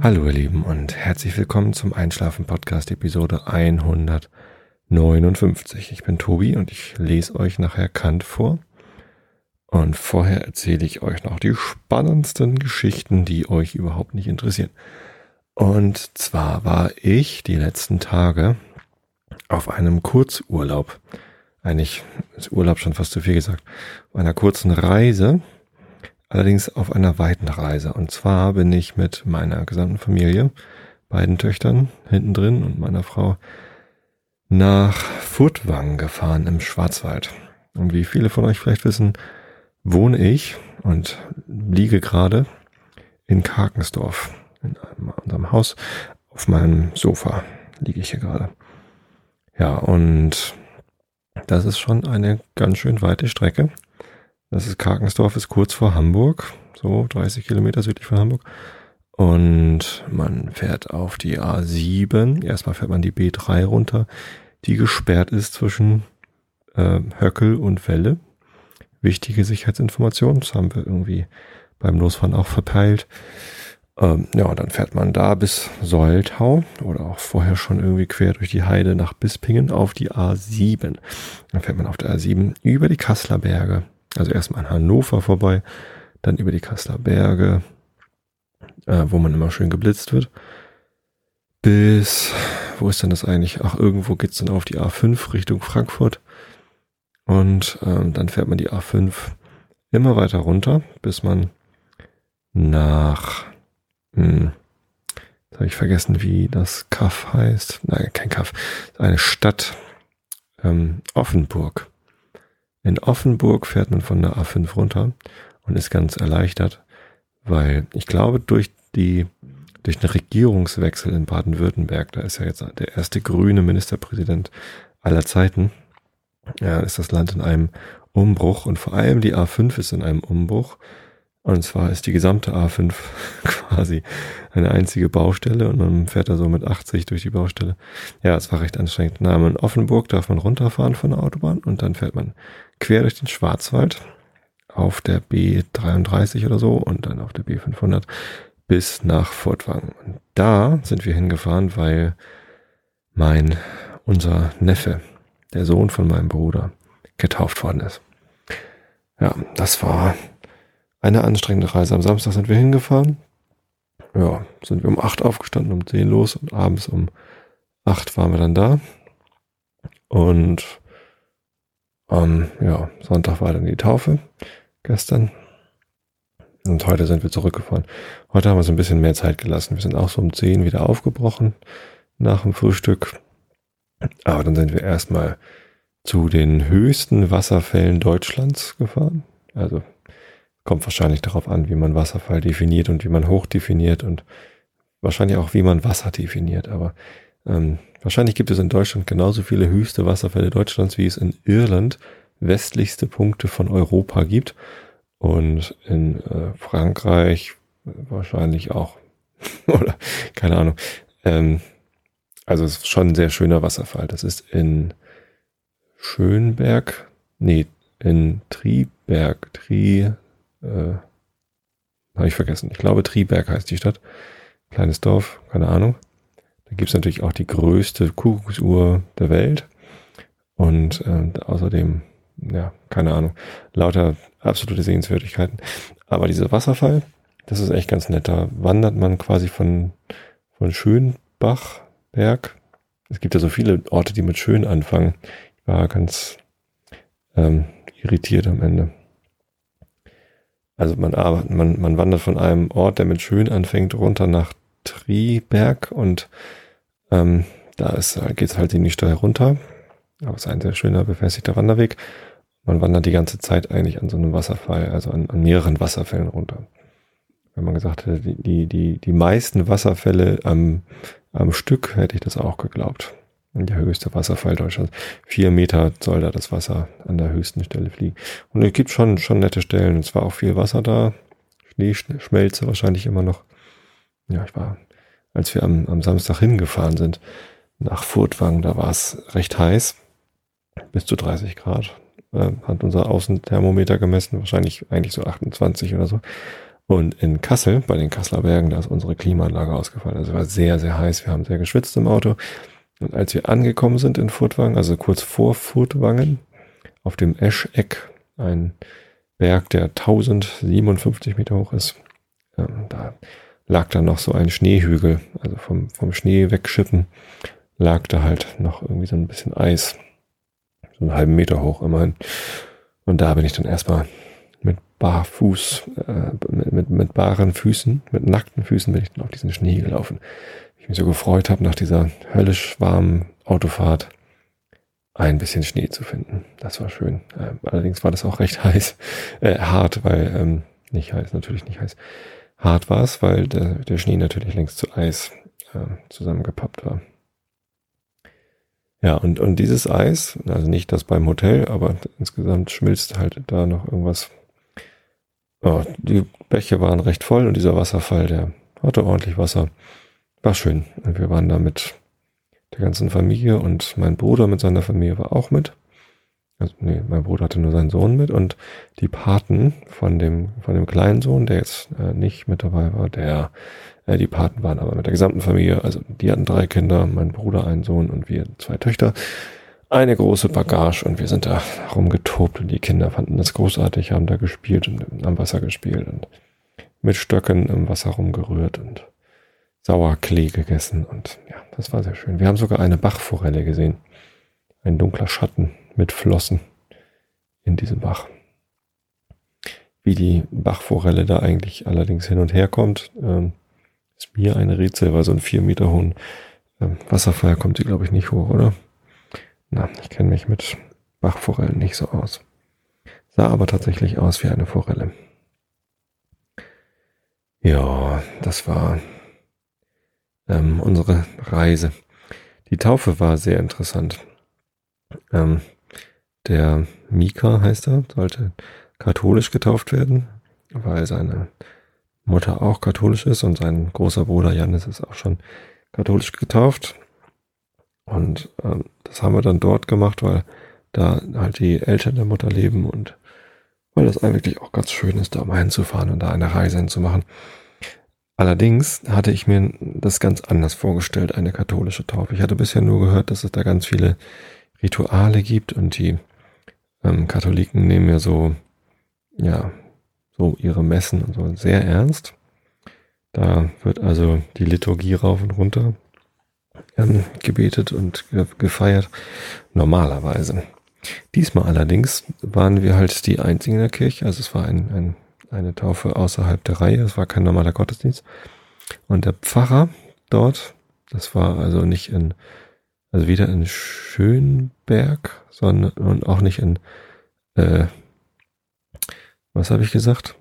Hallo ihr Lieben und herzlich willkommen zum Einschlafen Podcast Episode 159. Ich bin Tobi und ich lese euch nachher Kant vor. Und vorher erzähle ich euch noch die spannendsten Geschichten, die euch überhaupt nicht interessieren. Und zwar war ich die letzten Tage auf einem Kurzurlaub. Eigentlich ist Urlaub schon fast zu viel gesagt. Auf einer kurzen Reise allerdings auf einer weiten Reise. Und zwar bin ich mit meiner gesamten Familie, beiden Töchtern hinten drin und meiner Frau nach Furtwangen gefahren im Schwarzwald. Und wie viele von euch vielleicht wissen, wohne ich und liege gerade in Karkensdorf, in unserem Haus, auf meinem Sofa liege ich hier gerade. Ja, und das ist schon eine ganz schön weite Strecke. Das ist Karkensdorf, ist kurz vor Hamburg, so 30 Kilometer südlich von Hamburg. Und man fährt auf die A7. Erstmal fährt man die B3 runter, die gesperrt ist zwischen äh, Höckel und Welle. Wichtige Sicherheitsinformation, das haben wir irgendwie beim Losfahren auch verpeilt. Ähm, ja, und dann fährt man da bis Soltau oder auch vorher schon irgendwie quer durch die Heide nach Bispingen auf die A7. Dann fährt man auf der A7 über die Kasseler Berge also erstmal an Hannover vorbei, dann über die Kasseler Berge, äh, wo man immer schön geblitzt wird. Bis, wo ist denn das eigentlich? Ach, irgendwo geht's dann auf die A5 Richtung Frankfurt. Und ähm, dann fährt man die A5 immer weiter runter, bis man nach, hm, jetzt habe ich vergessen, wie das Kaff heißt. Nein, kein Kaff. Eine Stadt, ähm, Offenburg. In Offenburg fährt man von der A5 runter und ist ganz erleichtert, weil ich glaube, durch die, durch den Regierungswechsel in Baden-Württemberg, da ist ja jetzt der erste grüne Ministerpräsident aller Zeiten, ja, ist das Land in einem Umbruch und vor allem die A5 ist in einem Umbruch. Und zwar ist die gesamte A5 quasi eine einzige Baustelle und man fährt da so mit 80 durch die Baustelle. Ja, es war recht anstrengend. Na, in Offenburg darf man runterfahren von der Autobahn und dann fährt man quer durch den Schwarzwald auf der B33 oder so und dann auf der B500 bis nach Fortwang. Und da sind wir hingefahren, weil mein, unser Neffe, der Sohn von meinem Bruder, getauft worden ist. Ja, das war eine anstrengende Reise. Am Samstag sind wir hingefahren. Ja, sind wir um acht aufgestanden, um zehn los und abends um acht waren wir dann da. Und ähm, ja, Sonntag war dann die Taufe gestern. Und heute sind wir zurückgefahren. Heute haben wir so ein bisschen mehr Zeit gelassen. Wir sind auch so um zehn wieder aufgebrochen nach dem Frühstück. Aber dann sind wir erstmal zu den höchsten Wasserfällen Deutschlands gefahren. Also kommt wahrscheinlich darauf an, wie man Wasserfall definiert und wie man hoch definiert und wahrscheinlich auch, wie man Wasser definiert. Aber ähm, wahrscheinlich gibt es in Deutschland genauso viele höchste Wasserfälle Deutschlands, wie es in Irland westlichste Punkte von Europa gibt. Und in äh, Frankreich wahrscheinlich auch. Oder keine Ahnung. Ähm, also es ist schon ein sehr schöner Wasserfall. Das ist in Schönberg, nee, in Triberg, Tri, äh, habe ich vergessen. Ich glaube, Triberg heißt die Stadt. Kleines Dorf, keine Ahnung. Da gibt es natürlich auch die größte Kuckucksuhr der Welt. Und äh, außerdem, ja, keine Ahnung, lauter absolute Sehenswürdigkeiten. Aber dieser Wasserfall, das ist echt ganz nett. Da wandert man quasi von, von Schönbachberg. Es gibt ja so viele Orte, die mit Schön anfangen. Ich war ganz ähm, irritiert am Ende. Also man, arbeitet, man, man wandert von einem Ort, der mit Schön anfängt, runter nach Triberg und ähm, da geht es halt in die Steuer runter. Aber es ist ein sehr schöner, befestigter Wanderweg. Man wandert die ganze Zeit eigentlich an so einem Wasserfall, also an, an mehreren Wasserfällen runter. Wenn man gesagt hätte, die, die, die, die meisten Wasserfälle am, am Stück, hätte ich das auch geglaubt. Der höchste Wasserfall Deutschlands. Vier Meter soll da das Wasser an der höchsten Stelle fliegen. Und es gibt schon, schon nette Stellen. Es war auch viel Wasser da. Schneeschmelze wahrscheinlich immer noch. Ja, ich war als wir am, am Samstag hingefahren sind nach Furtwangen, da war es recht heiß, bis zu 30 Grad. Äh, hat unser Außenthermometer gemessen, wahrscheinlich eigentlich so 28 oder so. Und in Kassel, bei den Kasseler Bergen, da ist unsere Klimaanlage ausgefallen. Also es war sehr, sehr heiß. Wir haben sehr geschwitzt im Auto. Und als wir angekommen sind in Furtwangen, also kurz vor Furtwangen, auf dem Escheck, ein Berg, der 1057 Meter hoch ist, ähm, da lag dann noch so ein Schneehügel. Also vom, vom Schnee wegschippen lag da halt noch irgendwie so ein bisschen Eis. So einen halben Meter hoch immerhin. Und da bin ich dann erstmal mit barfuß, äh, mit, mit, mit baren Füßen, mit nackten Füßen bin ich dann auf diesen Schnee gelaufen. Ich mich so gefreut habe, nach dieser höllisch warmen Autofahrt ein bisschen Schnee zu finden. Das war schön. Ähm, allerdings war das auch recht heiß, äh, hart, weil, ähm, nicht heiß, natürlich nicht heiß. Hart war es, weil der, der Schnee natürlich längst zu Eis äh, zusammengepappt war. Ja, und, und dieses Eis, also nicht das beim Hotel, aber insgesamt schmilzt halt da noch irgendwas. Oh, die Bäche waren recht voll und dieser Wasserfall, der hatte ordentlich Wasser. War schön. Und wir waren da mit der ganzen Familie und mein Bruder mit seiner Familie war auch mit. Also, nee, mein Bruder hatte nur seinen Sohn mit und die Paten von dem, von dem kleinen Sohn, der jetzt äh, nicht mit dabei war, der, äh, die Paten waren aber mit der gesamten Familie, also die hatten drei Kinder, mein Bruder einen Sohn und wir zwei Töchter, eine große Bagage und wir sind da rumgetobt und die Kinder fanden das großartig, haben da gespielt und am Wasser gespielt und mit Stöcken im Wasser rumgerührt und Sauerklee gegessen und ja, das war sehr schön. Wir haben sogar eine Bachforelle gesehen. Ein dunkler Schatten mit Flossen in diesem Bach. Wie die Bachforelle da eigentlich allerdings hin und her kommt, ähm, ist mir eine Rätsel, weil so ein vier Meter hohen ähm, Wasserfall kommt sie, glaube ich, nicht hoch, oder? Na, ich kenne mich mit Bachforellen nicht so aus. Sah aber tatsächlich aus wie eine Forelle. Ja, das war ähm, unsere Reise. Die Taufe war sehr interessant. Ähm, der Mika heißt er, sollte katholisch getauft werden, weil seine Mutter auch katholisch ist und sein großer Bruder Janis ist auch schon katholisch getauft. Und ähm, das haben wir dann dort gemacht, weil da halt die Eltern der Mutter leben und weil das eigentlich auch ganz schön ist, da mal hinzufahren und da eine Reise hinzumachen. Allerdings hatte ich mir das ganz anders vorgestellt, eine katholische Taufe. Ich hatte bisher nur gehört, dass es da ganz viele Rituale gibt und die ähm, Katholiken nehmen ja so, ja, so ihre Messen und so sehr ernst. Da wird also die Liturgie rauf und runter ähm, gebetet und gefeiert. Normalerweise. Diesmal allerdings waren wir halt die einzigen in der Kirche. Also es war ein, ein, eine Taufe außerhalb der Reihe. Es war kein normaler Gottesdienst. Und der Pfarrer dort, das war also nicht in also weder in Schönberg, sondern und auch nicht in, äh, was habe ich gesagt?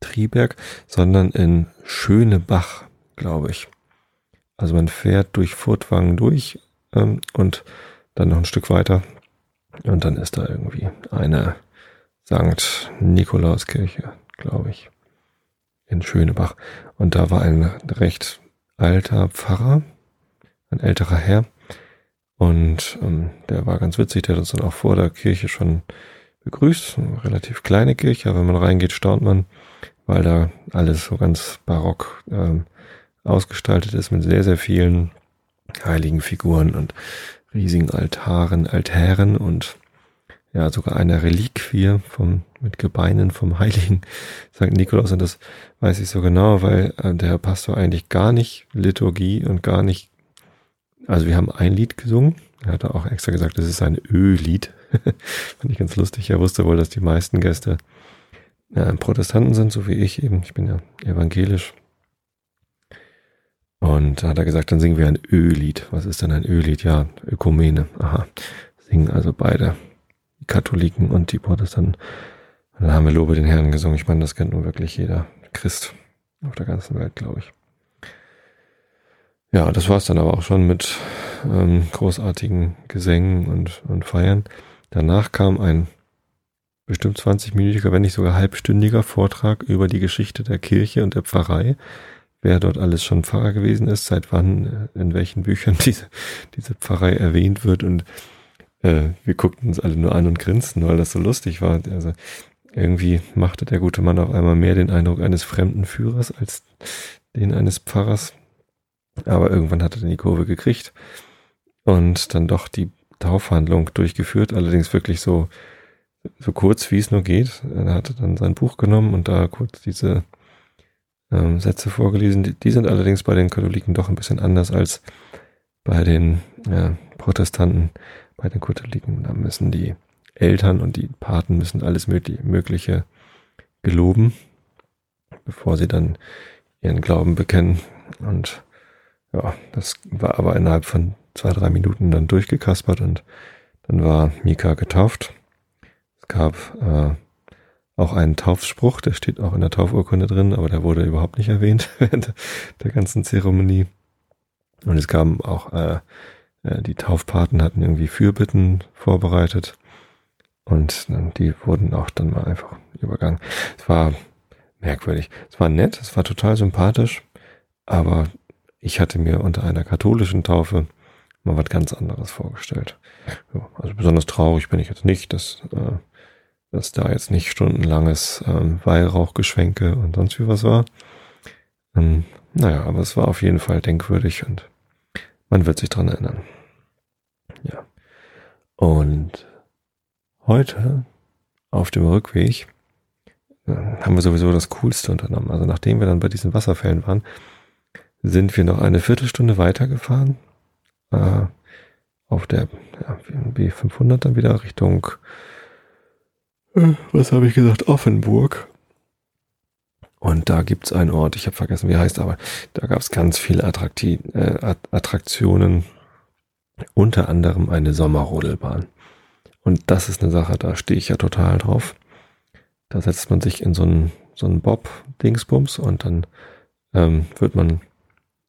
Triberg, sondern in Schönebach, glaube ich. Also man fährt durch Furtwangen durch ähm, und dann noch ein Stück weiter und dann ist da irgendwie eine St. Nikolauskirche, glaube ich, in Schönebach. Und da war ein recht alter Pfarrer, ein älterer Herr. Und ähm, der war ganz witzig, der hat uns dann auch vor der Kirche schon begrüßt. Eine relativ kleine Kirche, aber wenn man reingeht, staunt man, weil da alles so ganz barock ähm, ausgestaltet ist mit sehr, sehr vielen heiligen Figuren und riesigen Altaren, Altären und ja, sogar eine Reliquie vom, mit Gebeinen vom heiligen St. Nikolaus. Und das weiß ich so genau, weil äh, der Pastor eigentlich gar nicht Liturgie und gar nicht also wir haben ein Lied gesungen. Er hatte auch extra gesagt, das ist ein Ö-Lied. Fand ich ganz lustig. Er wusste wohl, dass die meisten Gäste äh, Protestanten sind, so wie ich eben. Ich bin ja evangelisch. Und da hat er gesagt, dann singen wir ein Ö-Lied. Was ist denn ein Ö-Lied? Ja, Ökumene. Aha. Singen also beide. Katholiken und die Protestanten. Und dann haben wir Lobe den Herrn gesungen. Ich meine, das kennt nun wirklich jeder Christ auf der ganzen Welt, glaube ich. Ja, das war es dann aber auch schon mit ähm, großartigen Gesängen und, und Feiern. Danach kam ein bestimmt 20-minütiger, wenn nicht sogar halbstündiger Vortrag über die Geschichte der Kirche und der Pfarrei. Wer dort alles schon Pfarrer gewesen ist, seit wann, äh, in welchen Büchern diese, diese Pfarrei erwähnt wird. Und äh, wir guckten uns alle nur an und grinsten, weil das so lustig war. Also irgendwie machte der gute Mann auf einmal mehr den Eindruck eines fremden Führers als den eines Pfarrers. Aber irgendwann hat er die Kurve gekriegt und dann doch die Taufhandlung durchgeführt, allerdings wirklich so, so kurz wie es nur geht. Er hatte dann sein Buch genommen und da kurz diese ähm, Sätze vorgelesen. Die, die, sind allerdings bei den Katholiken doch ein bisschen anders als bei den ja, Protestanten. Bei den Katholiken, da müssen die Eltern und die Paten müssen alles Mögliche geloben, bevor sie dann ihren Glauben bekennen. Und ja, das war aber innerhalb von zwei, drei Minuten dann durchgekaspert und dann war Mika getauft. Es gab äh, auch einen Taufspruch, der steht auch in der Taufurkunde drin, aber der wurde überhaupt nicht erwähnt während der ganzen Zeremonie. Und es gab auch, äh, die Taufpaten hatten irgendwie Fürbitten vorbereitet und die wurden auch dann mal einfach übergangen. Es war merkwürdig. Es war nett, es war total sympathisch, aber ich hatte mir unter einer katholischen Taufe mal was ganz anderes vorgestellt. Also besonders traurig bin ich jetzt nicht, dass, äh, dass da jetzt nicht stundenlanges ähm, Weihrauchgeschwenke und sonst wie was war. Ähm, naja, aber es war auf jeden Fall denkwürdig und man wird sich dran erinnern. Ja. Und heute auf dem Rückweg äh, haben wir sowieso das Coolste unternommen. Also nachdem wir dann bei diesen Wasserfällen waren, sind wir noch eine Viertelstunde weitergefahren. Äh, auf der ja, B500 dann wieder Richtung, äh, was habe ich gesagt, Offenburg. Und da gibt's einen Ort, ich habe vergessen, wie heißt, aber da gab's ganz viele Attrakti äh, Attraktionen, unter anderem eine Sommerrodelbahn. Und das ist eine Sache, da stehe ich ja total drauf. Da setzt man sich in so einen, so einen Bob-Dingsbums und dann ähm, wird man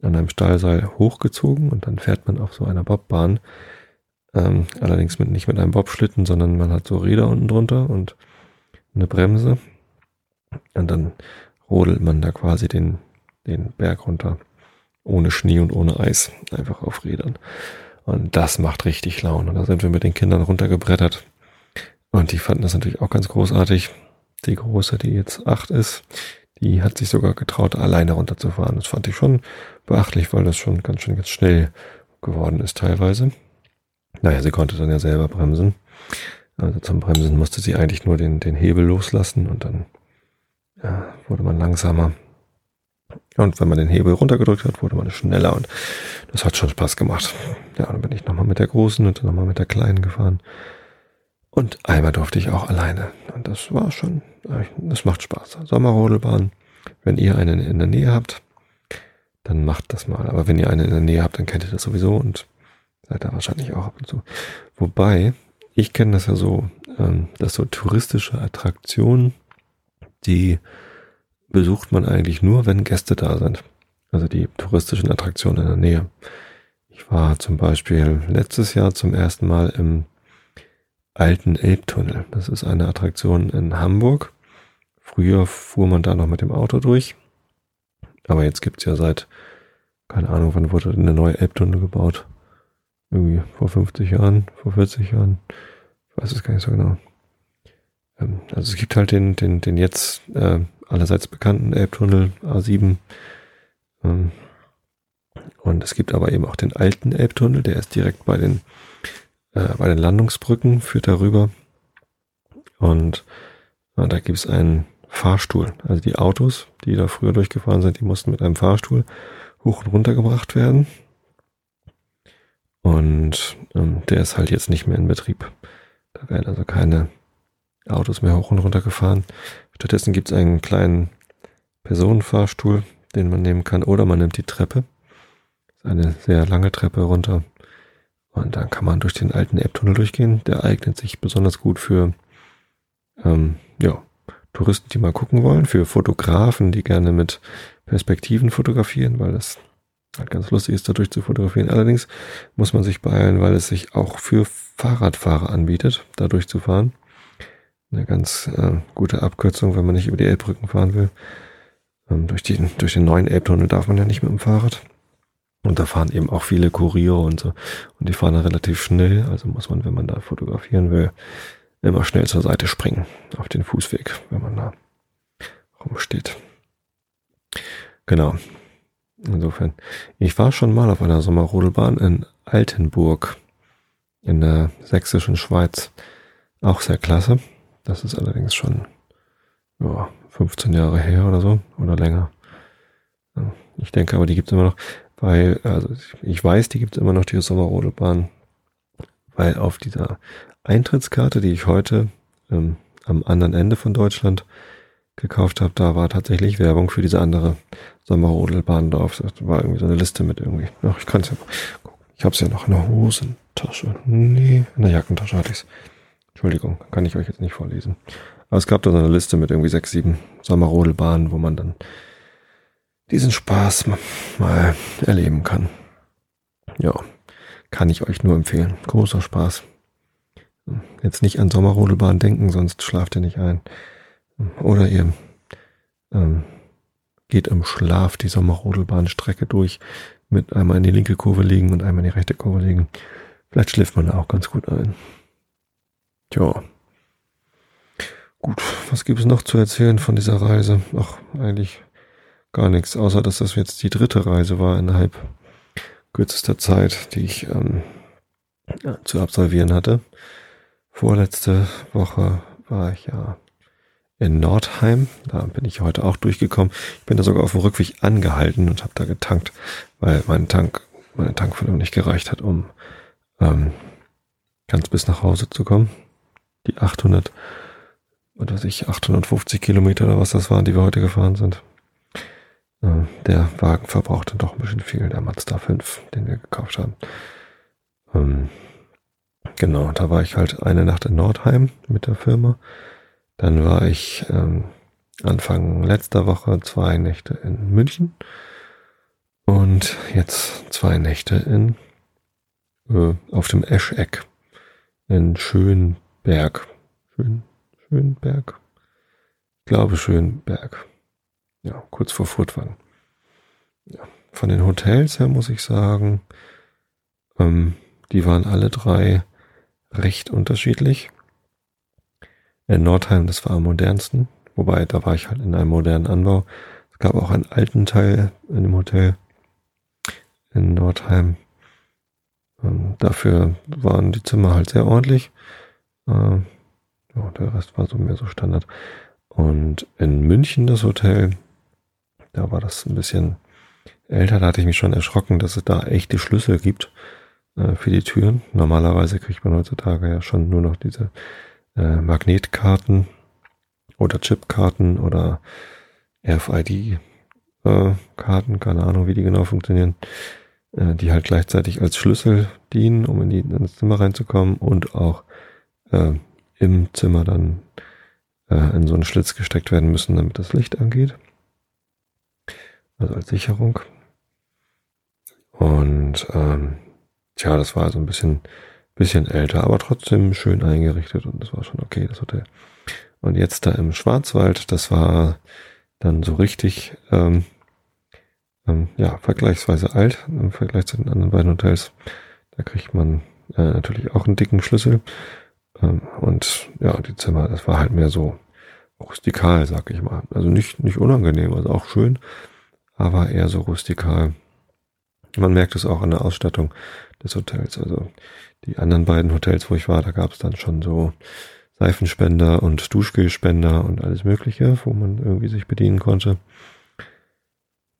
an einem Stahlseil hochgezogen und dann fährt man auf so einer Bobbahn. Ähm, allerdings mit, nicht mit einem Bobschlitten, sondern man hat so Räder unten drunter und eine Bremse. Und dann rodelt man da quasi den, den Berg runter. Ohne Schnee und ohne Eis. Einfach auf Rädern. Und das macht richtig Laune. Und da sind wir mit den Kindern runtergebrettert. Und die fanden das natürlich auch ganz großartig. Die große, die jetzt acht ist, die hat sich sogar getraut, alleine runterzufahren. Das fand ich schon beachtlich, weil das schon ganz schön jetzt schnell geworden ist teilweise. Naja, sie konnte dann ja selber bremsen. Also zum Bremsen musste sie eigentlich nur den, den Hebel loslassen und dann ja, wurde man langsamer. Und wenn man den Hebel runtergedrückt hat, wurde man schneller und das hat schon Spaß gemacht. Ja, dann bin ich nochmal mit der Großen und nochmal mit der Kleinen gefahren. Und einmal durfte ich auch alleine. Und das war schon, das macht Spaß. Sommerrodelbahn. Wenn ihr einen in der Nähe habt, dann macht das mal. Aber wenn ihr einen in der Nähe habt, dann kennt ihr das sowieso und seid da wahrscheinlich auch ab und zu. Wobei, ich kenne das ja so, ähm, dass so touristische Attraktionen, die besucht man eigentlich nur, wenn Gäste da sind. Also die touristischen Attraktionen in der Nähe. Ich war zum Beispiel letztes Jahr zum ersten Mal im alten Elbtunnel. Das ist eine Attraktion in Hamburg. Früher fuhr man da noch mit dem Auto durch. Aber jetzt gibt's ja seit, keine Ahnung, wann wurde eine neue Elbtunnel gebaut? Irgendwie vor 50 Jahren, vor 40 Jahren. Ich weiß es gar nicht so genau. Ähm, also es gibt halt den, den, den jetzt äh, allerseits bekannten Elbtunnel A7. Ähm, und es gibt aber eben auch den alten Elbtunnel, der ist direkt bei den äh, bei den Landungsbrücken, führt darüber. Und äh, da gibt es einen Fahrstuhl. Also die Autos, die da früher durchgefahren sind, die mussten mit einem Fahrstuhl hoch und runter gebracht werden. Und ähm, der ist halt jetzt nicht mehr in Betrieb. Da werden also keine Autos mehr hoch und runter gefahren. Stattdessen gibt es einen kleinen Personenfahrstuhl, den man nehmen kann, oder man nimmt die Treppe. Eine sehr lange Treppe runter und dann kann man durch den alten Elbtunnel durchgehen. Der eignet sich besonders gut für ähm, ja, Touristen, die mal gucken wollen, für Fotografen, die gerne mit Perspektiven fotografieren, weil das halt ganz lustig ist, dadurch zu fotografieren. Allerdings muss man sich beeilen, weil es sich auch für Fahrradfahrer anbietet, da durchzufahren. Eine ganz äh, gute Abkürzung, wenn man nicht über die Elbbrücken fahren will. Ähm, durch, die, durch den neuen Elbtunnel darf man ja nicht mit dem Fahrrad. Und da fahren eben auch viele Kuriere und so. Und die fahren da relativ schnell. Also muss man, wenn man da fotografieren will, immer schnell zur Seite springen auf den Fußweg, wenn man da rumsteht. Genau. Insofern. Ich war schon mal auf einer Sommerrodelbahn in Altenburg in der sächsischen Schweiz. Auch sehr klasse. Das ist allerdings schon ja, 15 Jahre her oder so oder länger. Ich denke aber, die gibt es immer noch, weil, also ich weiß, die gibt es immer noch, die Sommerrodelbahn, weil auf dieser Eintrittskarte, die ich heute ähm, am anderen Ende von Deutschland gekauft habe, da war tatsächlich Werbung für diese andere Sommerrodelbahn drauf. Das war irgendwie so eine Liste mit irgendwie. Ach, ich kann es ja gucken. Ich habe es ja noch in der Hosentasche. Nee, in der Jackentasche hatte ich es. Entschuldigung, kann ich euch jetzt nicht vorlesen. Aber es gab da so eine Liste mit irgendwie sechs, sieben Sommerrodelbahnen, wo man dann diesen Spaß mal erleben kann. Ja, kann ich euch nur empfehlen. Großer Spaß. Jetzt nicht an Sommerrodelbahn denken, sonst schlaft ihr nicht ein. Oder ihr ähm, geht im Schlaf die Sommerrodelbahnstrecke durch mit einmal in die linke Kurve liegen und einmal in die rechte Kurve liegen. Vielleicht schläft man da auch ganz gut ein. Tja. Gut, was gibt es noch zu erzählen von dieser Reise? Ach, eigentlich gar nichts, außer dass das jetzt die dritte Reise war innerhalb kürzester Zeit, die ich ähm, zu absolvieren hatte. Vorletzte Woche war ich ja in Nordheim. Da bin ich heute auch durchgekommen. Ich bin da sogar auf dem Rückweg angehalten und habe da getankt, weil mein Tank, meine Tankfüllung nicht gereicht hat, um ähm, ganz bis nach Hause zu kommen. Die 800 oder sich 850 Kilometer oder was das waren, die wir heute gefahren sind. Äh, der Wagen verbraucht dann doch ein bisschen viel, der Mazda 5, den wir gekauft haben. Ähm, genau, da war ich halt eine Nacht in Nordheim mit der Firma dann war ich ähm, Anfang letzter Woche zwei Nächte in München und jetzt zwei Nächte in äh, auf dem Escheck in Schönberg. Schön, Schönberg? Ich glaube Schönberg. Ja, kurz vor Furtwangen. Ja. Von den Hotels her muss ich sagen, ähm, die waren alle drei recht unterschiedlich. In Nordheim, das war am modernsten. Wobei, da war ich halt in einem modernen Anbau. Es gab auch einen alten Teil in dem Hotel in Nordheim. Ähm, dafür waren die Zimmer halt sehr ordentlich. Äh, ja, der Rest war so mehr so Standard. Und in München das Hotel, da war das ein bisschen älter. Da hatte ich mich schon erschrocken, dass es da echte Schlüssel gibt äh, für die Türen. Normalerweise kriegt man heutzutage ja schon nur noch diese äh, Magnetkarten oder Chipkarten oder RFID-Karten, äh, keine Ahnung, wie die genau funktionieren, äh, die halt gleichzeitig als Schlüssel dienen, um in, die, ins Zimmer reinzukommen und auch äh, im Zimmer dann äh, in so einen Schlitz gesteckt werden müssen, damit das Licht angeht. Also als Sicherung. Und ähm, tja, das war also ein bisschen bisschen älter, aber trotzdem schön eingerichtet und das war schon okay, das Hotel. Und jetzt da im Schwarzwald, das war dann so richtig, ähm, ähm, ja, vergleichsweise alt im Vergleich zu den anderen beiden Hotels. Da kriegt man äh, natürlich auch einen dicken Schlüssel. Ähm, und ja, die Zimmer, das war halt mehr so rustikal, sag ich mal. Also nicht, nicht unangenehm, also auch schön, aber eher so rustikal. Man merkt es auch an der Ausstattung des Hotels. Also die anderen beiden Hotels, wo ich war, da gab es dann schon so Seifenspender und Duschgelspender und alles Mögliche, wo man irgendwie sich bedienen konnte.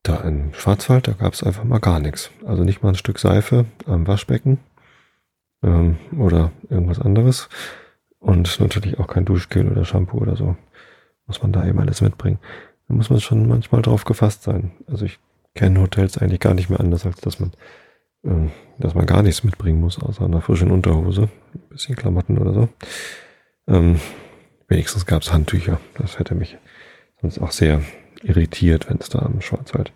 Da in Schwarzwald, da gab es einfach mal gar nichts. Also nicht mal ein Stück Seife am Waschbecken ähm, oder irgendwas anderes. Und natürlich auch kein Duschgel oder Shampoo oder so. Muss man da eben alles mitbringen. Da muss man schon manchmal drauf gefasst sein. Also ich kenne Hotels eigentlich gar nicht mehr anders, als dass man ähm, dass man gar nichts mitbringen muss, außer einer frischen Unterhose, ein bisschen Klamotten oder so. Ähm, wenigstens gab es Handtücher. Das hätte mich sonst auch sehr irritiert, wenn es da im Schwarzwald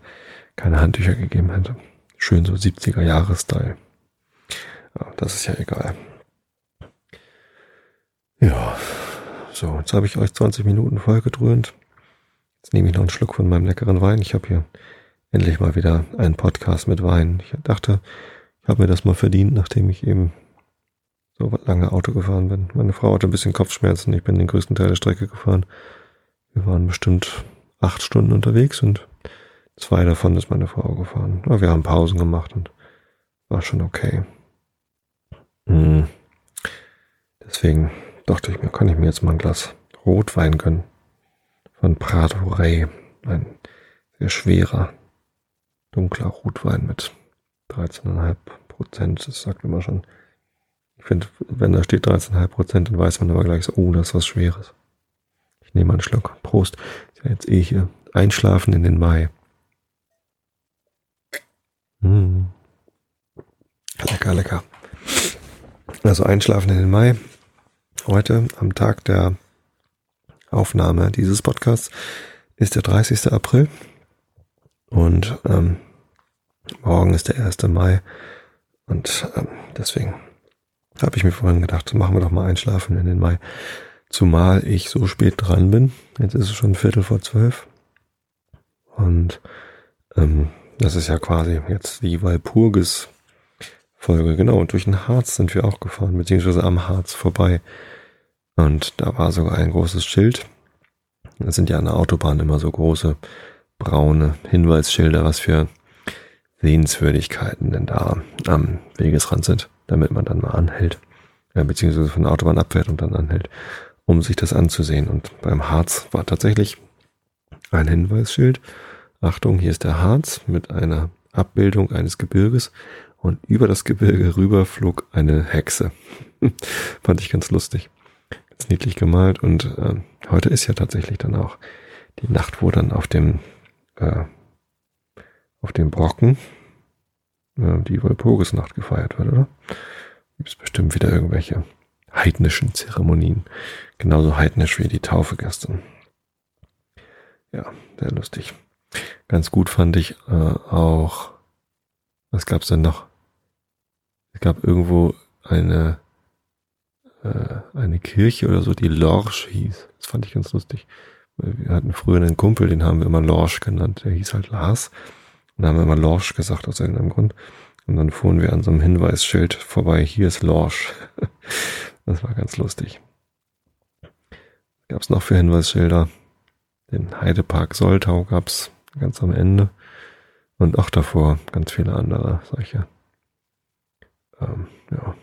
keine Handtücher gegeben hätte. Schön so 70er Jahres-Style. Ja, das ist ja egal. Ja, so, jetzt habe ich euch 20 Minuten vollgedröhnt. Jetzt nehme ich noch einen Schluck von meinem leckeren Wein. Ich habe hier endlich mal wieder einen Podcast mit Wein. Ich dachte, ich habe mir das mal verdient, nachdem ich eben so lange Auto gefahren bin. Meine Frau hatte ein bisschen Kopfschmerzen. Ich bin den größten Teil der Strecke gefahren. Wir waren bestimmt acht Stunden unterwegs und zwei davon ist meine Frau gefahren. Aber wir haben Pausen gemacht und war schon okay. Hm. Deswegen dachte ich mir, kann ich mir jetzt mal ein Glas Rotwein gönnen. Von Prado Rey. Ein sehr schwerer, dunkler Rotwein mit 13,5 Prozent. Das sagt immer schon ich finde, wenn da steht 13,5 Prozent, dann weiß man aber gleich so, oh, das ist was Schweres. Ich nehme einen Schluck. Prost. Ist ja jetzt eh hier. Einschlafen in den Mai. Mmh. Lecker, lecker. Also einschlafen in den Mai. Heute, am Tag der Aufnahme dieses Podcasts, ist der 30. April. Und ähm, morgen ist der 1. Mai. Und ähm, deswegen habe ich mir vorhin gedacht, machen wir doch mal einschlafen in den Mai. Zumal ich so spät dran bin. Jetzt ist es schon Viertel vor zwölf. Und ähm, das ist ja quasi jetzt die Walpurgis Folge. Genau, und durch den Harz sind wir auch gefahren, beziehungsweise am Harz vorbei. Und da war sogar ein großes Schild. Das sind ja an der Autobahn immer so große braune Hinweisschilder, was für Sehenswürdigkeiten denn da am Wegesrand sind damit man dann mal anhält, äh, beziehungsweise von der Autobahn abfährt und dann anhält, um sich das anzusehen. Und beim Harz war tatsächlich ein Hinweisschild. Achtung, hier ist der Harz mit einer Abbildung eines Gebirges und über das Gebirge rüber flog eine Hexe. Fand ich ganz lustig. Ganz niedlich gemalt und äh, heute ist ja tatsächlich dann auch die Nacht, wo dann auf dem äh, auf dem Brocken äh, die Walpurgisnacht gefeiert wird, oder? Gibt es bestimmt wieder irgendwelche heidnischen Zeremonien. Genauso heidnisch wie die Taufe gestern. Ja, sehr lustig. Ganz gut fand ich äh, auch, was gab's denn noch? Es gab irgendwo eine äh, eine Kirche oder so, die Lorsch hieß. Das fand ich ganz lustig. Wir hatten früher einen Kumpel, den haben wir immer Lorsch genannt. Der hieß halt Lars. Und da haben wir immer Lorsch gesagt aus irgendeinem Grund. Und dann fuhren wir an so einem Hinweisschild vorbei, hier ist Lorsch. Das war ganz lustig. Gab es noch für Hinweisschilder? Den Heidepark Soltau gab es ganz am Ende. Und auch davor ganz viele andere solche. Ähm, ja.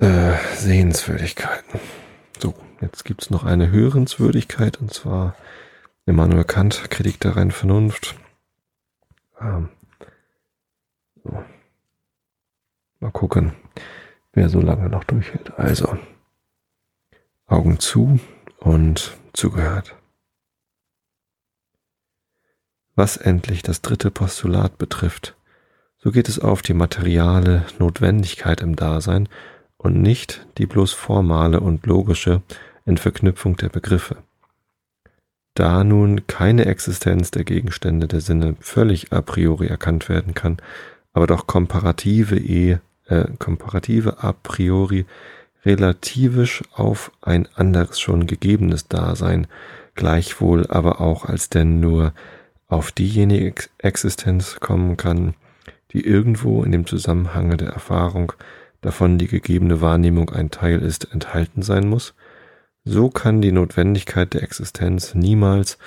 Äh, Sehenswürdigkeiten. So, jetzt gibt's noch eine Hörenswürdigkeit und zwar Immanuel Kant, Kritik der reinen Vernunft. Ähm, so. Mal gucken, wer so lange noch durchhält. Also, Augen zu und zugehört. Was endlich das dritte Postulat betrifft, so geht es auf die materiale Notwendigkeit im Dasein und nicht die bloß formale und logische in Verknüpfung der Begriffe. Da nun keine Existenz der Gegenstände der Sinne völlig a priori erkannt werden kann, aber doch komparative, e, äh, komparative a priori relativisch auf ein anderes schon gegebenes Dasein, gleichwohl aber auch als denn nur auf diejenige Existenz kommen kann, die irgendwo in dem Zusammenhange der Erfahrung, davon die gegebene Wahrnehmung ein Teil ist, enthalten sein muss, so kann die Notwendigkeit der Existenz niemals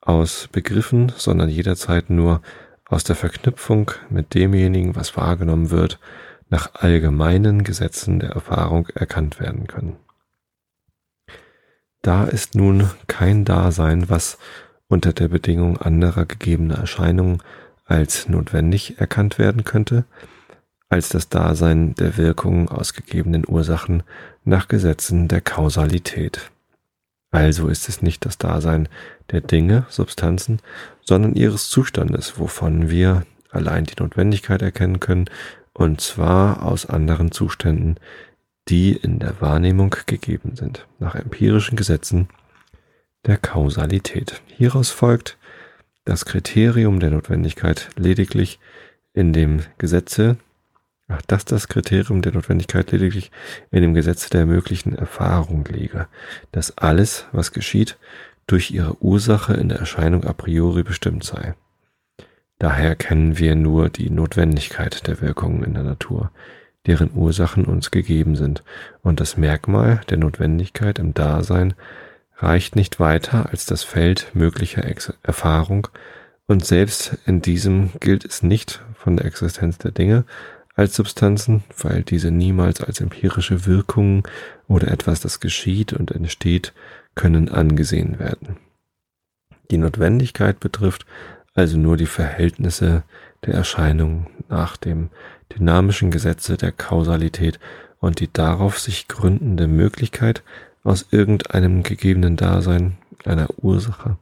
aus Begriffen, sondern jederzeit nur aus der Verknüpfung mit demjenigen, was wahrgenommen wird, nach allgemeinen Gesetzen der Erfahrung erkannt werden können. Da ist nun kein Dasein, was unter der Bedingung anderer gegebener Erscheinungen als notwendig erkannt werden könnte, als das Dasein der Wirkungen aus gegebenen Ursachen nach Gesetzen der Kausalität. Also ist es nicht das Dasein der Dinge, Substanzen, sondern ihres Zustandes, wovon wir allein die Notwendigkeit erkennen können, und zwar aus anderen Zuständen, die in der Wahrnehmung gegeben sind, nach empirischen Gesetzen der Kausalität. Hieraus folgt, das Kriterium der Notwendigkeit lediglich in dem Gesetze dass das Kriterium der Notwendigkeit lediglich in dem Gesetz der möglichen Erfahrung liege, dass alles, was geschieht, durch ihre Ursache in der Erscheinung a priori bestimmt sei. Daher kennen wir nur die Notwendigkeit der Wirkungen in der Natur, deren Ursachen uns gegeben sind, und das Merkmal der Notwendigkeit im Dasein reicht nicht weiter als das Feld möglicher Ex Erfahrung, und selbst in diesem gilt es nicht von der Existenz der Dinge als Substanzen, weil diese niemals als empirische Wirkungen oder etwas, das geschieht und entsteht, können angesehen werden. Die Notwendigkeit betrifft also nur die Verhältnisse der Erscheinungen nach dem dynamischen Gesetze der Kausalität und die darauf sich gründende Möglichkeit, aus irgendeinem gegebenen Dasein, einer Ursache,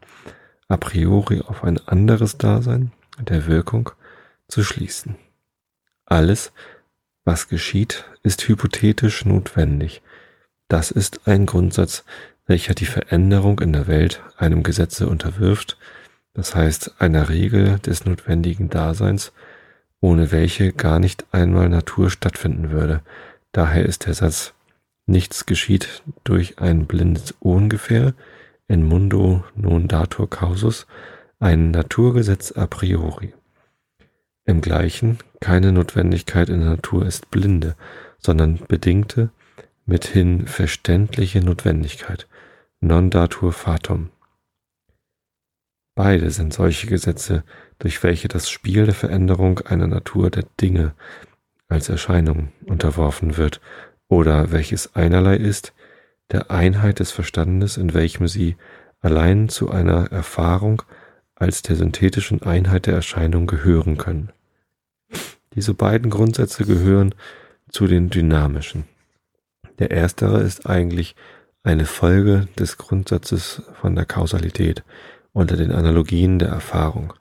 a priori auf ein anderes Dasein der Wirkung zu schließen. Alles, was geschieht, ist hypothetisch notwendig. Das ist ein Grundsatz, welcher die Veränderung in der Welt einem Gesetze unterwirft, das heißt einer Regel des notwendigen Daseins, ohne welche gar nicht einmal Natur stattfinden würde. Daher ist der Satz Nichts geschieht durch ein blindes Ungefähr in mundo non datur causus ein Naturgesetz a priori. Im gleichen keine Notwendigkeit in der Natur ist blinde, sondern bedingte, mithin verständliche Notwendigkeit, non datur fatum. Beide sind solche Gesetze, durch welche das Spiel der Veränderung einer Natur der Dinge als Erscheinung unterworfen wird, oder welches einerlei ist, der Einheit des Verstandes, in welchem sie allein zu einer Erfahrung als der synthetischen Einheit der Erscheinung gehören können. Diese beiden Grundsätze gehören zu den dynamischen. Der erstere ist eigentlich eine Folge des Grundsatzes von der Kausalität, unter den Analogien der Erfahrung.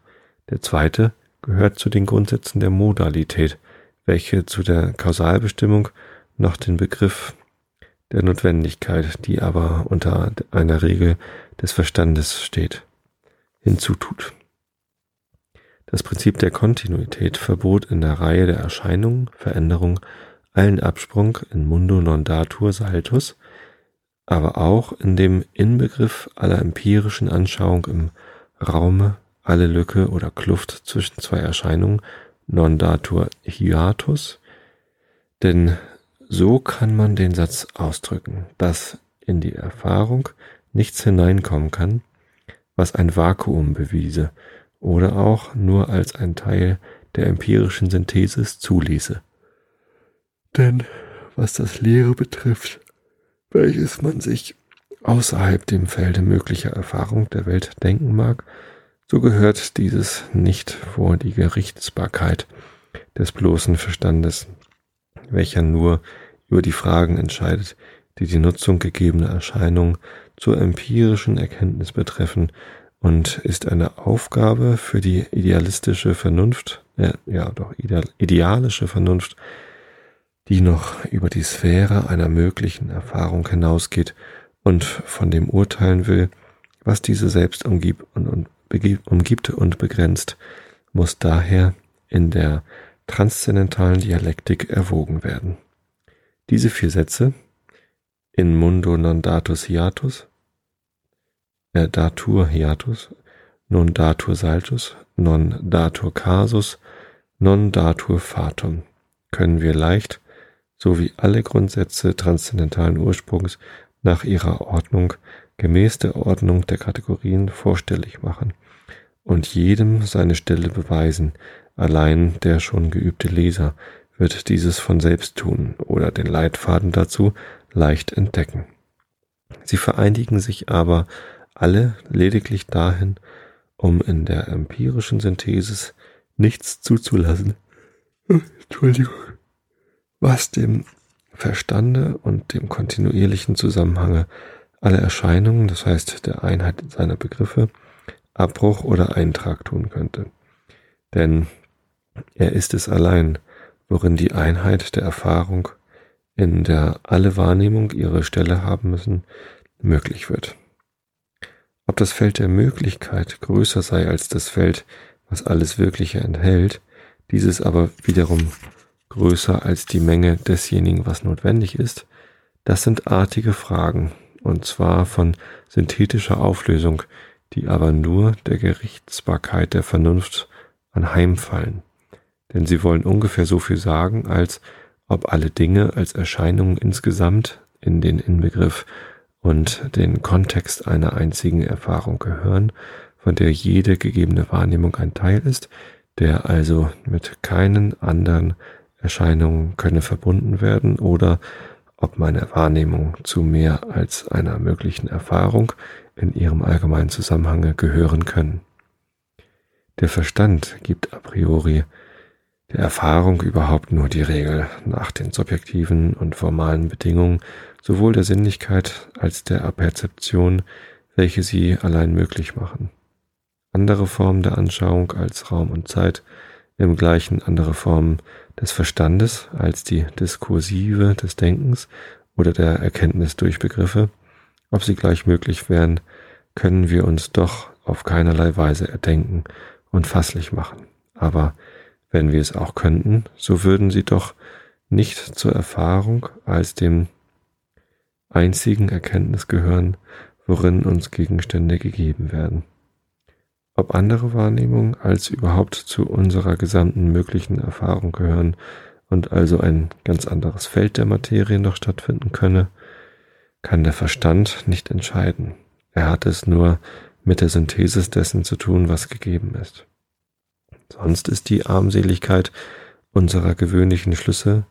Der zweite gehört zu den Grundsätzen der Modalität, welche zu der Kausalbestimmung noch den Begriff der Notwendigkeit, die aber unter einer Regel des Verstandes steht, hinzutut. Das Prinzip der Kontinuität verbot in der Reihe der Erscheinungen, Veränderung, allen Absprung in mundo non datur saltus aber auch in dem Inbegriff aller empirischen Anschauung im Raume alle Lücke oder Kluft zwischen zwei Erscheinungen non datur hiatus, denn so kann man den Satz ausdrücken, dass in die Erfahrung nichts hineinkommen kann, was ein Vakuum bewiese oder auch nur als ein Teil der empirischen Synthesis zuließe. Denn was das Leere betrifft, welches man sich außerhalb dem Felde möglicher Erfahrung der Welt denken mag, so gehört dieses nicht vor die Gerichtsbarkeit des bloßen Verstandes, welcher nur über die Fragen entscheidet, die die Nutzung gegebener Erscheinungen zur empirischen Erkenntnis betreffen und ist eine Aufgabe für die idealistische Vernunft, äh, ja doch ideal, idealische Vernunft, die noch über die Sphäre einer möglichen Erfahrung hinausgeht und von dem urteilen will, was diese selbst umgibt und, und, umgibt und begrenzt, muss daher in der transzendentalen Dialektik erwogen werden. Diese vier Sätze in mundo non datus hiatus, äh, datur hiatus, non datur saltus, non datur casus, non datur fatum können wir leicht so wie alle Grundsätze transzendentalen Ursprungs nach ihrer Ordnung gemäß der Ordnung der Kategorien vorstellig machen und jedem seine Stelle beweisen, allein der schon geübte Leser wird dieses von selbst tun oder den Leitfaden dazu leicht entdecken. Sie vereinigen sich aber alle lediglich dahin, um in der empirischen Synthesis nichts zuzulassen. Entschuldigung was dem Verstande und dem kontinuierlichen Zusammenhange aller Erscheinungen, das heißt der Einheit seiner Begriffe, Abbruch oder Eintrag tun könnte. Denn er ist es allein, worin die Einheit der Erfahrung, in der alle Wahrnehmung ihre Stelle haben müssen, möglich wird. Ob das Feld der Möglichkeit größer sei als das Feld, was alles Wirkliche enthält, dieses aber wiederum größer als die Menge desjenigen, was notwendig ist? Das sind artige Fragen, und zwar von synthetischer Auflösung, die aber nur der Gerichtsbarkeit der Vernunft anheimfallen. Denn sie wollen ungefähr so viel sagen, als ob alle Dinge als Erscheinungen insgesamt in den Inbegriff und den Kontext einer einzigen Erfahrung gehören, von der jede gegebene Wahrnehmung ein Teil ist, der also mit keinen anderen Erscheinungen könne verbunden werden oder ob meine Wahrnehmung zu mehr als einer möglichen Erfahrung in ihrem allgemeinen Zusammenhange gehören können. Der Verstand gibt a priori der Erfahrung überhaupt nur die Regel nach den subjektiven und formalen Bedingungen sowohl der Sinnlichkeit als der Aperzeption, welche sie allein möglich machen. Andere Formen der Anschauung als Raum und Zeit, im gleichen andere Formen des Verstandes als die Diskursive des Denkens oder der Erkenntnis durch Begriffe, ob sie gleich möglich wären, können wir uns doch auf keinerlei Weise erdenken und fasslich machen. Aber wenn wir es auch könnten, so würden sie doch nicht zur Erfahrung als dem einzigen Erkenntnis gehören, worin uns Gegenstände gegeben werden. Ob andere Wahrnehmungen als überhaupt zu unserer gesamten möglichen Erfahrung gehören und also ein ganz anderes Feld der Materie noch stattfinden könne, kann der Verstand nicht entscheiden. Er hat es nur mit der Synthesis dessen zu tun, was gegeben ist. Sonst ist die Armseligkeit unserer gewöhnlichen Schlüsse,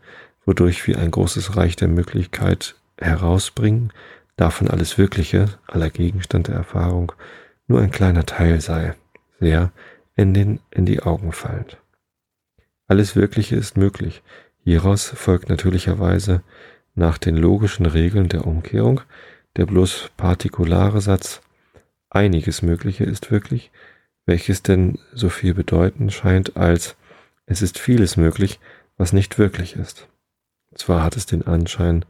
wodurch wir ein großes Reich der Möglichkeit herausbringen, davon alles Wirkliche, aller Gegenstand der Erfahrung, nur ein kleiner Teil sei, sehr in, den, in die Augen fallend. Alles Wirkliche ist möglich. Hieraus folgt natürlicherweise nach den logischen Regeln der Umkehrung der bloß partikulare Satz einiges Mögliche ist wirklich, welches denn so viel bedeuten scheint als es ist vieles möglich, was nicht wirklich ist. Zwar hat es den Anschein,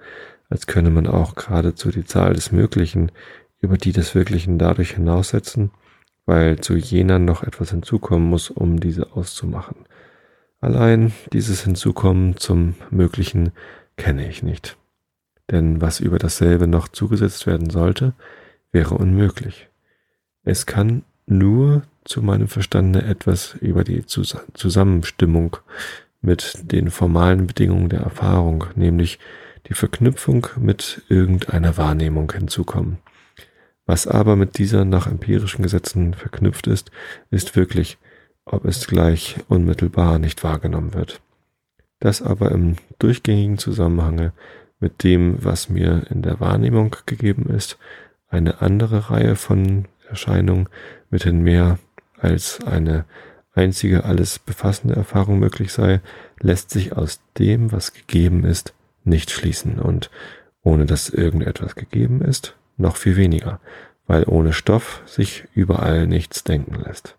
als könne man auch geradezu die Zahl des Möglichen über die des Wirklichen dadurch hinaussetzen, weil zu jener noch etwas hinzukommen muss, um diese auszumachen. Allein dieses Hinzukommen zum Möglichen kenne ich nicht. Denn was über dasselbe noch zugesetzt werden sollte, wäre unmöglich. Es kann nur zu meinem Verstande etwas über die Zusammenstimmung mit den formalen Bedingungen der Erfahrung, nämlich die Verknüpfung mit irgendeiner Wahrnehmung hinzukommen. Was aber mit dieser nach empirischen Gesetzen verknüpft ist, ist wirklich, ob es gleich unmittelbar nicht wahrgenommen wird. Das aber im durchgängigen Zusammenhange mit dem, was mir in der Wahrnehmung gegeben ist, eine andere Reihe von Erscheinungen mithin mehr als eine einzige alles befassende Erfahrung möglich sei, lässt sich aus dem, was gegeben ist, nicht schließen und ohne dass irgendetwas gegeben ist, noch viel weniger, weil ohne Stoff sich überall nichts denken lässt.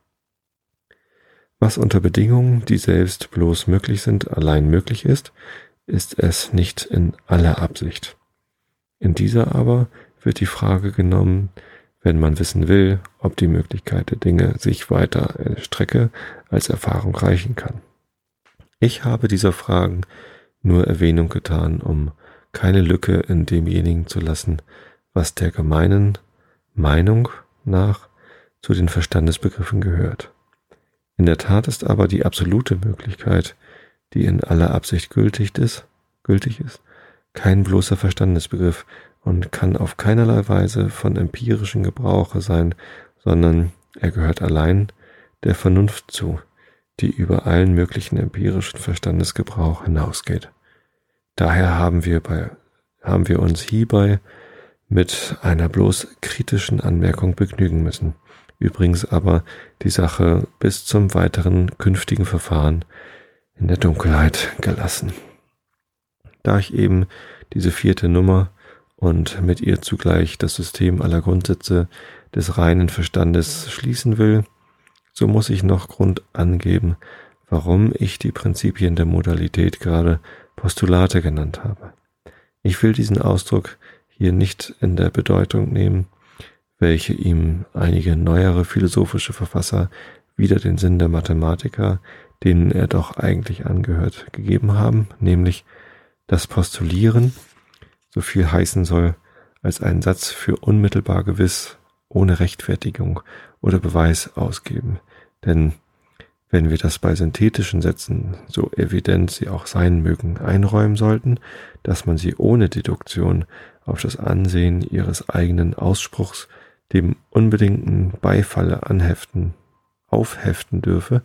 Was unter Bedingungen, die selbst bloß möglich sind, allein möglich ist, ist es nicht in aller Absicht. In dieser aber wird die Frage genommen, wenn man wissen will, ob die Möglichkeit der Dinge sich weiter erstrecke, als Erfahrung reichen kann. Ich habe dieser Fragen nur Erwähnung getan, um keine Lücke in demjenigen zu lassen, was der gemeinen Meinung nach zu den Verstandesbegriffen gehört. In der Tat ist aber die absolute Möglichkeit, die in aller Absicht gültig ist, gültig ist, kein bloßer Verstandesbegriff, und kann auf keinerlei Weise von empirischen Gebrauche sein, sondern er gehört allein der Vernunft zu, die über allen möglichen empirischen Verstandesgebrauch hinausgeht. Daher haben wir bei, haben wir uns hierbei mit einer bloß kritischen Anmerkung begnügen müssen. Übrigens aber die Sache bis zum weiteren künftigen Verfahren in der Dunkelheit gelassen. Da ich eben diese vierte Nummer und mit ihr zugleich das System aller Grundsätze des reinen Verstandes schließen will, so muss ich noch Grund angeben, warum ich die Prinzipien der Modalität gerade Postulate genannt habe. Ich will diesen Ausdruck hier nicht in der Bedeutung nehmen, welche ihm einige neuere philosophische Verfasser wieder den Sinn der Mathematiker, denen er doch eigentlich angehört, gegeben haben, nämlich das Postulieren so viel heißen soll als einen Satz für unmittelbar gewiss, ohne Rechtfertigung oder Beweis ausgeben. Denn wenn wir das bei synthetischen Sätzen, so evident sie auch sein mögen, einräumen sollten, dass man sie ohne Deduktion auf das Ansehen ihres eigenen Ausspruchs dem unbedingten Beifalle anheften, aufheften dürfe,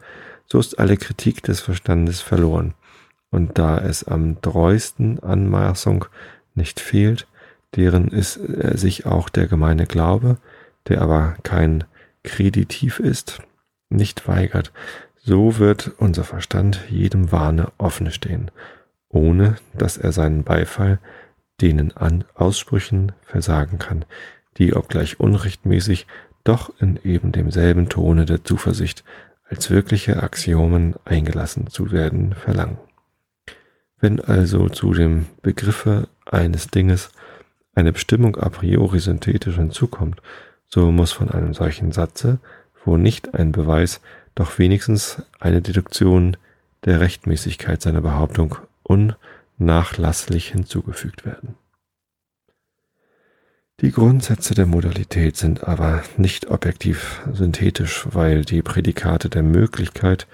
so ist alle Kritik des Verstandes verloren. Und da es am treuesten Anmaßung nicht fehlt, deren ist er sich auch der gemeine Glaube, der aber kein Kreditiv ist, nicht weigert, so wird unser Verstand jedem Wahne offen stehen, ohne dass er seinen Beifall denen an Aussprüchen versagen kann, die obgleich unrechtmäßig doch in eben demselben Tone der Zuversicht als wirkliche Axiomen eingelassen zu werden verlangen. Wenn also zu dem Begriffe eines Dinges eine Bestimmung a priori synthetisch hinzukommt, so muss von einem solchen Satze, wo nicht ein Beweis, doch wenigstens eine Deduktion der Rechtmäßigkeit seiner Behauptung unnachlasslich hinzugefügt werden. Die Grundsätze der Modalität sind aber nicht objektiv synthetisch, weil die Prädikate der Möglichkeit,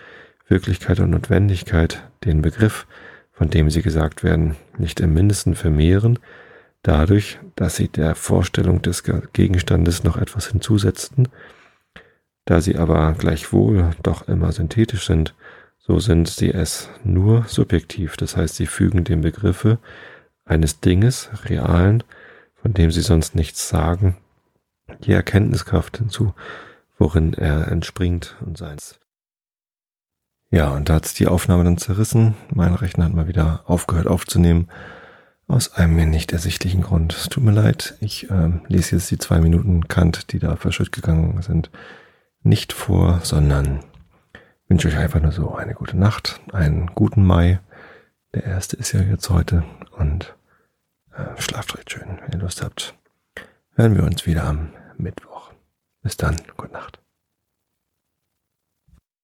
Wirklichkeit und Notwendigkeit den Begriff, von dem sie gesagt werden, nicht im Mindesten vermehren, dadurch, dass sie der Vorstellung des Gegenstandes noch etwas hinzusetzten, da sie aber gleichwohl doch immer synthetisch sind, so sind sie es nur subjektiv, das heißt, sie fügen dem Begriffe eines Dinges, realen, von dem sie sonst nichts sagen, die Erkenntniskraft hinzu, worin er entspringt und seins. Ja, und da hat die Aufnahme dann zerrissen. Mein Rechner hat mal wieder aufgehört aufzunehmen. Aus einem mir nicht ersichtlichen Grund. Es tut mir leid. Ich ähm, lese jetzt die zwei Minuten Kant, die da verschütt gegangen sind, nicht vor, sondern wünsche euch einfach nur so eine gute Nacht, einen guten Mai. Der erste ist ja jetzt heute und äh, schlaft recht schön, wenn ihr Lust habt. Hören wir uns wieder am Mittwoch. Bis dann, gute Nacht.